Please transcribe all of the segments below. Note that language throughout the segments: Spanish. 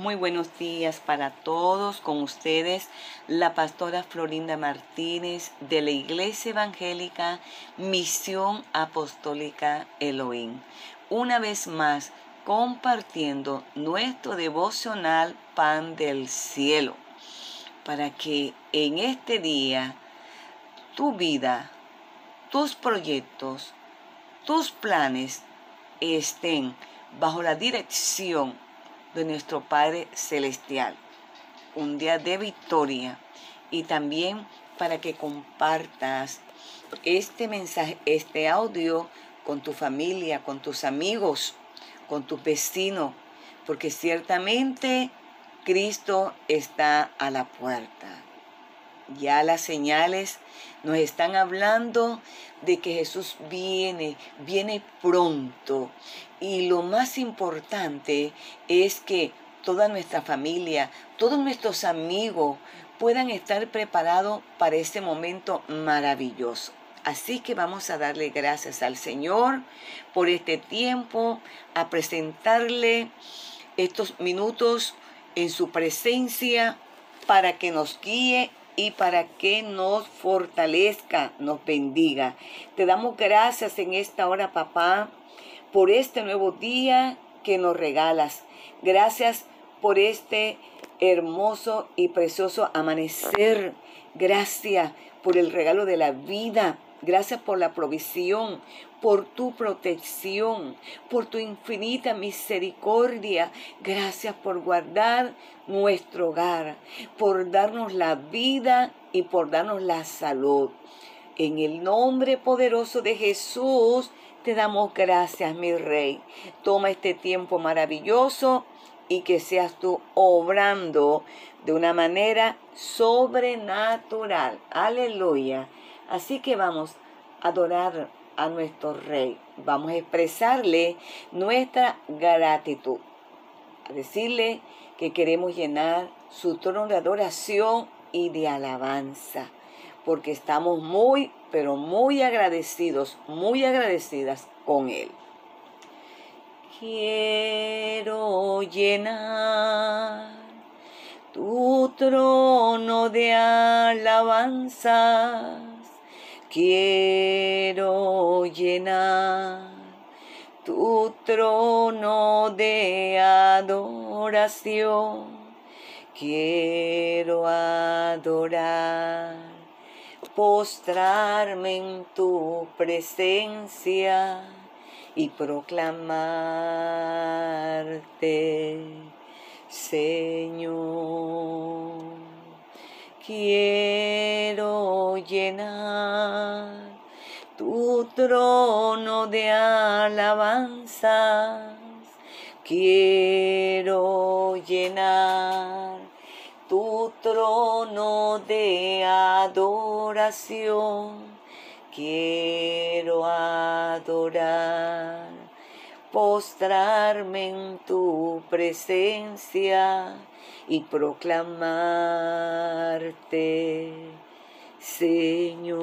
Muy buenos días para todos. Con ustedes, la pastora Florinda Martínez de la Iglesia Evangélica Misión Apostólica Elohim. Una vez más, compartiendo nuestro devocional Pan del Cielo, para que en este día tu vida, tus proyectos, tus planes estén bajo la dirección de nuestro Padre Celestial. Un día de victoria y también para que compartas este mensaje, este audio con tu familia, con tus amigos, con tus vecinos, porque ciertamente Cristo está a la puerta. Ya las señales nos están hablando de que Jesús viene, viene pronto. Y lo más importante es que toda nuestra familia, todos nuestros amigos puedan estar preparados para este momento maravilloso. Así que vamos a darle gracias al Señor por este tiempo, a presentarle estos minutos en su presencia para que nos guíe y para que nos fortalezca, nos bendiga. Te damos gracias en esta hora, papá, por este nuevo día que nos regalas. Gracias por este hermoso y precioso amanecer. Gracias por el regalo de la vida. Gracias por la provisión, por tu protección, por tu infinita misericordia. Gracias por guardar nuestro hogar, por darnos la vida y por darnos la salud. En el nombre poderoso de Jesús te damos gracias, mi Rey. Toma este tiempo maravilloso y que seas tú obrando de una manera sobrenatural. Aleluya. Así que vamos a adorar a nuestro Rey. Vamos a expresarle nuestra gratitud. A decirle que queremos llenar su trono de adoración y de alabanza. Porque estamos muy, pero muy agradecidos, muy agradecidas con Él. Quiero llenar tu trono de alabanza Quiero llenar tu trono de adoración. Quiero adorar, postrarme en tu presencia y proclamarte, Señor. Quiero llenar tu trono de alabanzas. Quiero llenar tu trono de adoración. Quiero adorar, postrarme en tu presencia y proclamarte, Señor,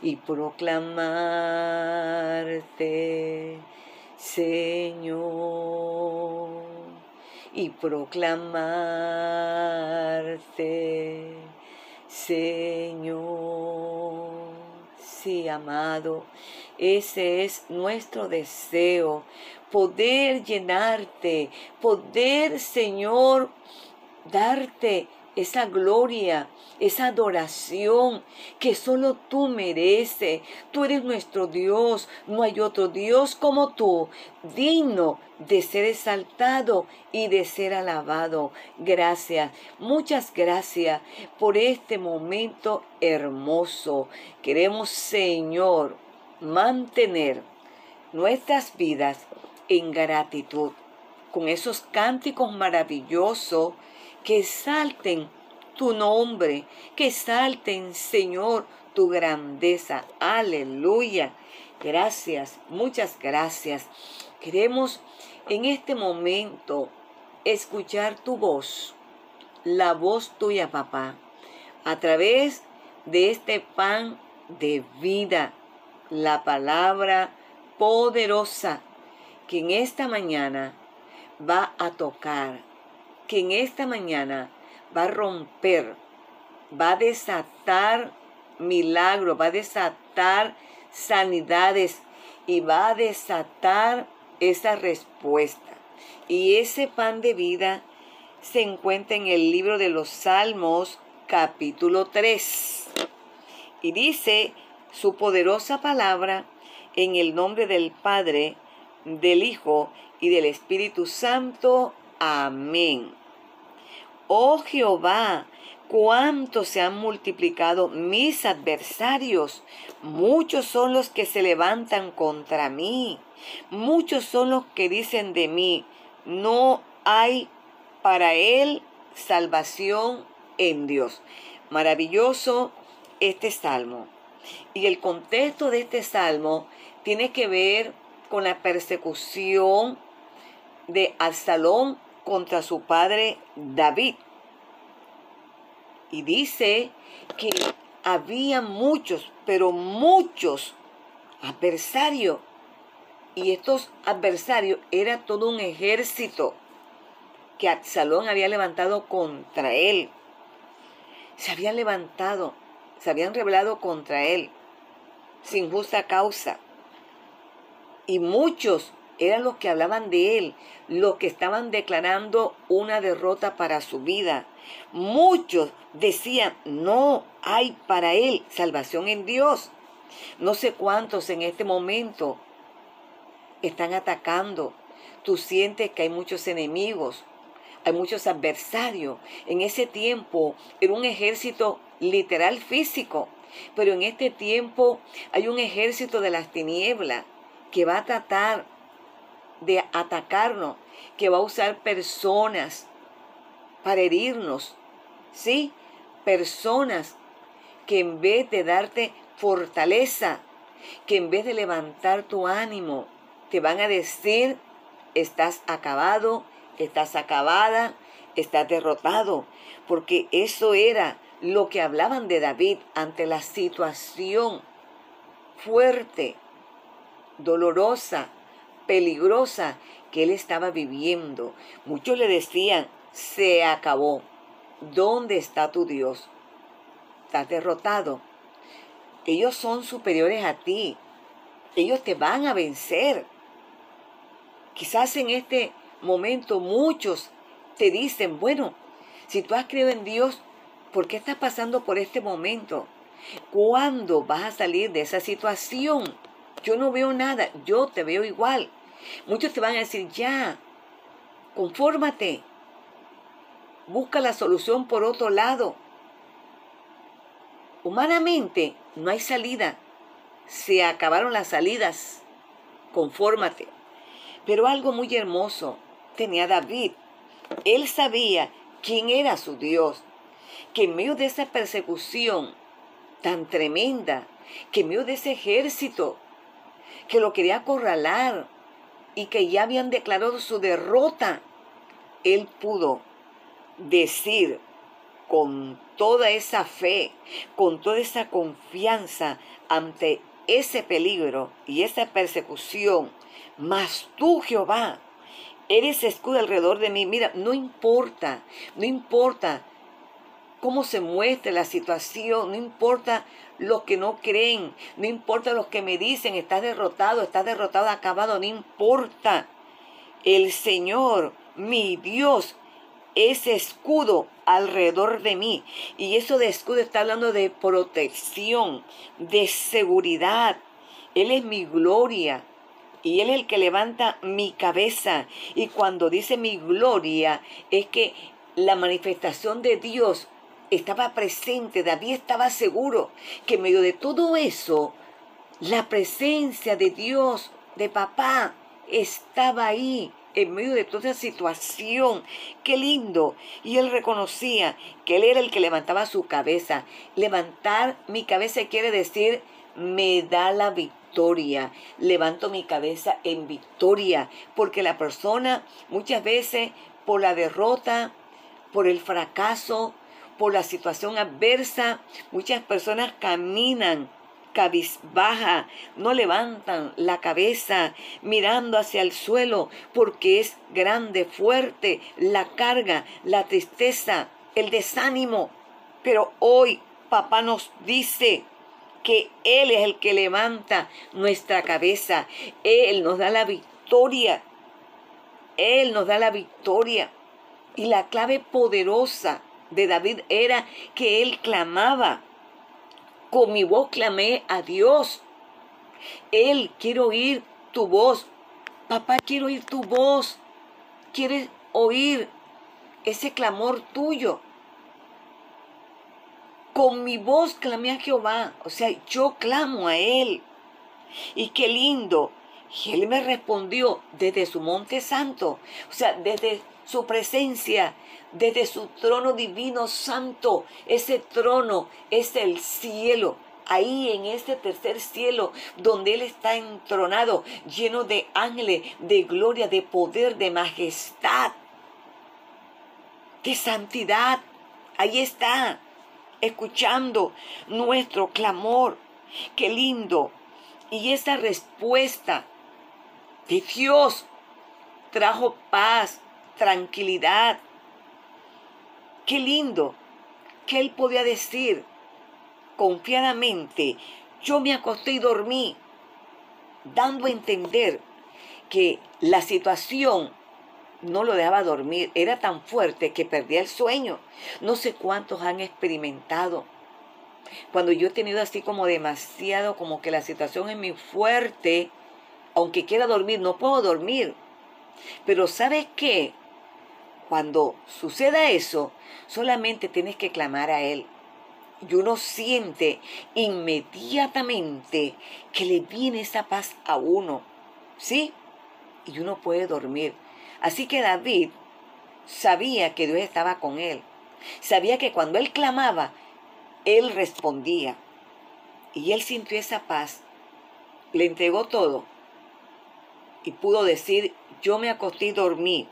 y proclamarte, Señor, y proclamarte, Señor. Amado, ese es nuestro deseo, poder llenarte, poder, Señor, darte esa gloria, esa adoración que solo tú mereces. Tú eres nuestro Dios, no hay otro Dios como tú, digno de ser exaltado y de ser alabado. Gracias, muchas gracias por este momento hermoso. Queremos, Señor, mantener nuestras vidas en gratitud, con esos cánticos maravillosos que salten tu nombre, que salten, Señor, tu grandeza. Aleluya. Gracias, muchas gracias. Queremos en este momento escuchar tu voz, la voz tuya, papá, a través de este pan de vida, la palabra poderosa que en esta mañana va a tocar, que en esta mañana va a romper, va a desatar milagros, va a desatar sanidades y va a desatar esa respuesta. Y ese pan de vida se encuentra en el libro de los Salmos capítulo 3. Y dice su poderosa palabra en el nombre del Padre, del Hijo y del Espíritu Santo. Amén. Oh Jehová, cuánto se han multiplicado mis adversarios. Muchos son los que se levantan contra mí. Muchos son los que dicen de mí, no hay para él salvación en Dios. Maravilloso este salmo. Y el contexto de este salmo tiene que ver con la persecución de Absalón contra su padre David. Y dice que había muchos, pero muchos adversarios. Y estos adversarios era todo un ejército que Absalón había levantado contra él. Se habían levantado, se habían rebelado contra él, sin justa causa. Y muchos eran los que hablaban de él, los que estaban declarando una derrota para su vida. Muchos decían, no hay para él salvación en Dios. No sé cuántos en este momento están atacando. Tú sientes que hay muchos enemigos, hay muchos adversarios. En ese tiempo era un ejército literal físico, pero en este tiempo hay un ejército de las tinieblas que va a tratar de atacarnos, que va a usar personas para herirnos, ¿sí? Personas que en vez de darte fortaleza, que en vez de levantar tu ánimo, te van a decir, estás acabado, estás acabada, estás derrotado, porque eso era lo que hablaban de David ante la situación fuerte, dolorosa, peligrosa que él estaba viviendo. Muchos le decían, se acabó. ¿Dónde está tu Dios? Estás derrotado. Ellos son superiores a ti. Ellos te van a vencer. Quizás en este momento muchos te dicen, bueno, si tú has creído en Dios, ¿por qué estás pasando por este momento? ¿Cuándo vas a salir de esa situación? Yo no veo nada, yo te veo igual. Muchos te van a decir, ya, confórmate, busca la solución por otro lado. Humanamente no hay salida, se acabaron las salidas, confórmate. Pero algo muy hermoso tenía David. Él sabía quién era su Dios, que en medio de esa persecución tan tremenda, que en medio de ese ejército que lo quería acorralar y que ya habían declarado su derrota, él pudo decir con toda esa fe, con toda esa confianza ante ese peligro y esa persecución, mas tú Jehová, eres escudo alrededor de mí. Mira, no importa, no importa cómo se muestre la situación, no importa los que no creen, no importa los que me dicen, estás derrotado, estás derrotado, acabado, no importa. El Señor, mi Dios, es escudo alrededor de mí. Y eso de escudo está hablando de protección, de seguridad. Él es mi gloria. Y Él es el que levanta mi cabeza. Y cuando dice mi gloria, es que la manifestación de Dios estaba presente, David estaba seguro que en medio de todo eso, la presencia de Dios, de papá, estaba ahí en medio de toda esa situación. Qué lindo. Y él reconocía que él era el que levantaba su cabeza. Levantar mi cabeza quiere decir, me da la victoria. Levanto mi cabeza en victoria. Porque la persona muchas veces por la derrota, por el fracaso, por la situación adversa, muchas personas caminan cabizbaja, no levantan la cabeza mirando hacia el suelo porque es grande, fuerte la carga, la tristeza, el desánimo. Pero hoy papá nos dice que Él es el que levanta nuestra cabeza. Él nos da la victoria. Él nos da la victoria. Y la clave poderosa de David era que él clamaba con mi voz clamé a Dios. Él, quiero oír tu voz. Papá, quiero oír tu voz. Quieres oír ese clamor tuyo. Con mi voz clamé a Jehová. O sea, yo clamo a Él. Y qué lindo. Y Él me respondió desde su monte santo. O sea, desde su presencia, desde su trono divino santo. Ese trono es el cielo. Ahí en ese tercer cielo donde Él está entronado, lleno de ángeles, de gloria, de poder, de majestad, de santidad. Ahí está, escuchando nuestro clamor. Qué lindo. Y esa respuesta de Dios trajo paz, tranquilidad. Qué lindo que él podía decir confiadamente, yo me acosté y dormí, dando a entender que la situación no lo dejaba dormir, era tan fuerte que perdía el sueño. No sé cuántos han experimentado. Cuando yo he tenido así como demasiado, como que la situación es muy fuerte, aunque quiera dormir, no puedo dormir. Pero ¿sabes qué? Cuando suceda eso, solamente tienes que clamar a Él. Y uno siente inmediatamente que le viene esa paz a uno. ¿Sí? Y uno puede dormir. Así que David sabía que Dios estaba con él. Sabía que cuando él clamaba, él respondía. Y él sintió esa paz. Le entregó todo. Y pudo decir, yo me acosté y dormí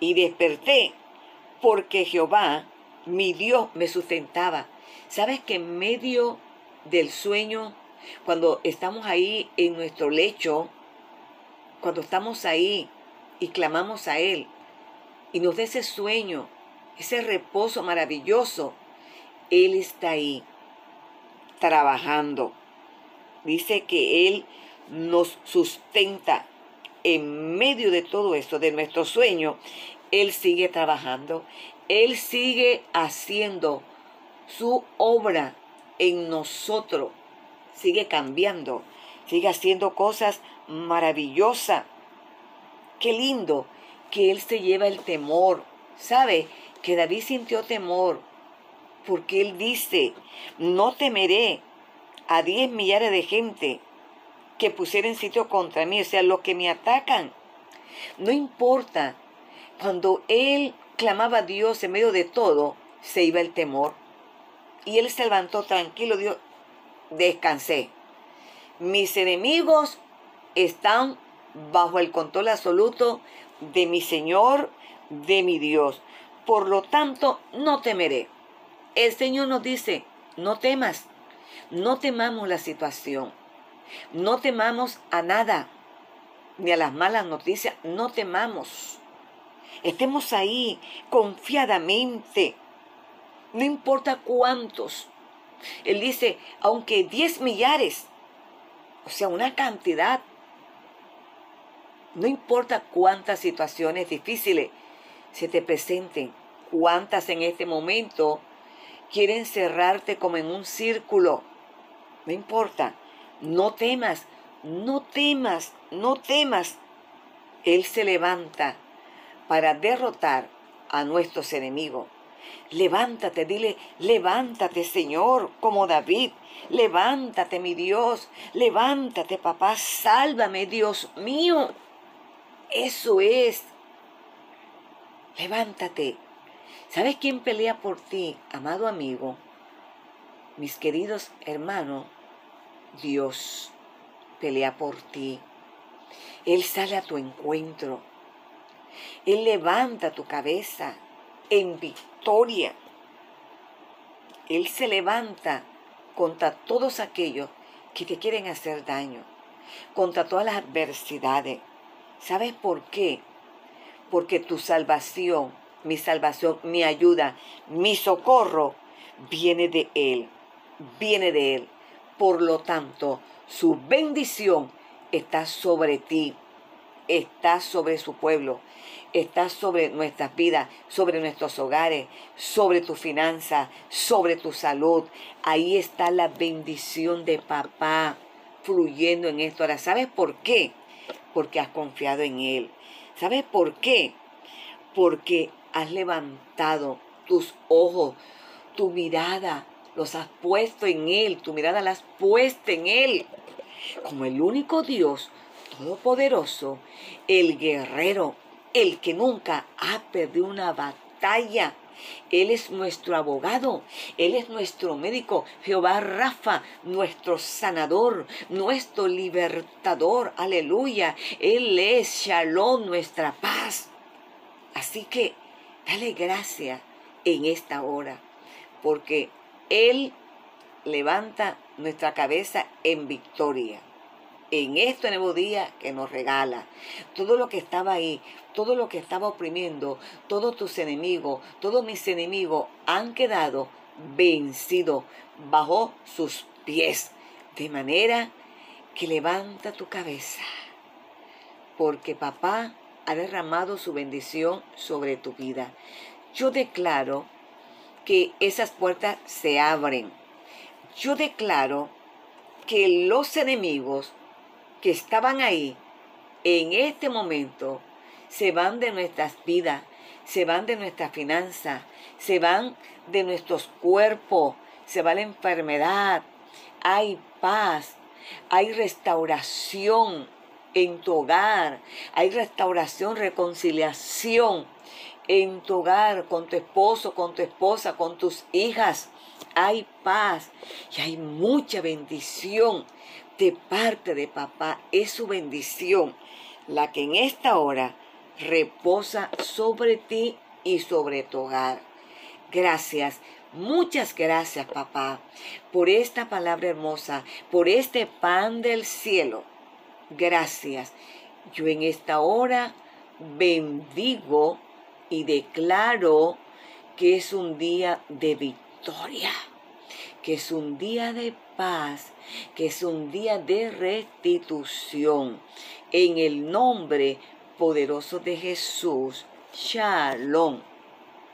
y desperté porque Jehová, mi Dios, me sustentaba. ¿Sabes que en medio del sueño, cuando estamos ahí en nuestro lecho, cuando estamos ahí y clamamos a Él y nos da ese sueño, ese reposo maravilloso, Él está ahí trabajando. Dice que Él nos sustenta en medio de todo esto, de nuestro sueño, Él sigue trabajando, Él sigue haciendo su obra en nosotros, sigue cambiando, sigue haciendo cosas maravillosas. Qué lindo que Él se lleva el temor. ¿Sabe? Que David sintió temor porque Él dice, no temeré a diez millares de gente que pusiera sitio contra mí, o sea, los que me atacan. No importa, cuando él clamaba a Dios en medio de todo, se iba el temor. Y él se levantó tranquilo, Dios, descansé. Mis enemigos están bajo el control absoluto de mi Señor, de mi Dios. Por lo tanto, no temeré. El Señor nos dice, no temas, no temamos la situación. No temamos a nada, ni a las malas noticias, no temamos. Estemos ahí confiadamente, no importa cuántos. Él dice, aunque diez millares, o sea, una cantidad, no importa cuántas situaciones difíciles se te presenten, cuántas en este momento quieren cerrarte como en un círculo, no importa. No temas, no temas, no temas. Él se levanta para derrotar a nuestros enemigos. Levántate, dile, levántate Señor, como David. Levántate, mi Dios. Levántate, papá. Sálvame, Dios mío. Eso es. Levántate. ¿Sabes quién pelea por ti, amado amigo? Mis queridos hermanos, Dios pelea por ti. Él sale a tu encuentro. Él levanta tu cabeza en victoria. Él se levanta contra todos aquellos que te quieren hacer daño, contra todas las adversidades. ¿Sabes por qué? Porque tu salvación, mi salvación, mi ayuda, mi socorro, viene de Él, viene de Él. Por lo tanto, su bendición está sobre ti, está sobre su pueblo, está sobre nuestras vidas, sobre nuestros hogares, sobre tu finanza, sobre tu salud. Ahí está la bendición de papá fluyendo en esto. Ahora, ¿sabes por qué? Porque has confiado en Él. ¿Sabes por qué? Porque has levantado tus ojos, tu mirada, los has puesto en Él, tu mirada la has puesto en Él. Como el único Dios todopoderoso, el guerrero, el que nunca ha perdido una batalla. Él es nuestro abogado, Él es nuestro médico, Jehová Rafa, nuestro sanador, nuestro libertador, aleluya. Él es Shalom, nuestra paz. Así que dale gracia en esta hora, porque Él levanta nuestra cabeza en victoria en este nuevo día que nos regala. Todo lo que estaba ahí, todo lo que estaba oprimiendo, todos tus enemigos, todos mis enemigos han quedado vencidos bajo sus pies. De manera que levanta tu cabeza, porque papá ha derramado su bendición sobre tu vida. Yo declaro que esas puertas se abren. Yo declaro que los enemigos que estaban ahí en este momento se van de nuestras vidas, se van de nuestra finanza, se van de nuestros cuerpos, se va la enfermedad, hay paz, hay restauración en tu hogar, hay restauración, reconciliación en tu hogar, con tu esposo, con tu esposa, con tus hijas. Hay paz y hay mucha bendición de parte de papá. Es su bendición la que en esta hora reposa sobre ti y sobre tu hogar. Gracias, muchas gracias papá por esta palabra hermosa, por este pan del cielo. Gracias. Yo en esta hora bendigo y declaro que es un día de victoria, que es un día de paz, que es un día de restitución. En el nombre poderoso de Jesús, Shalom.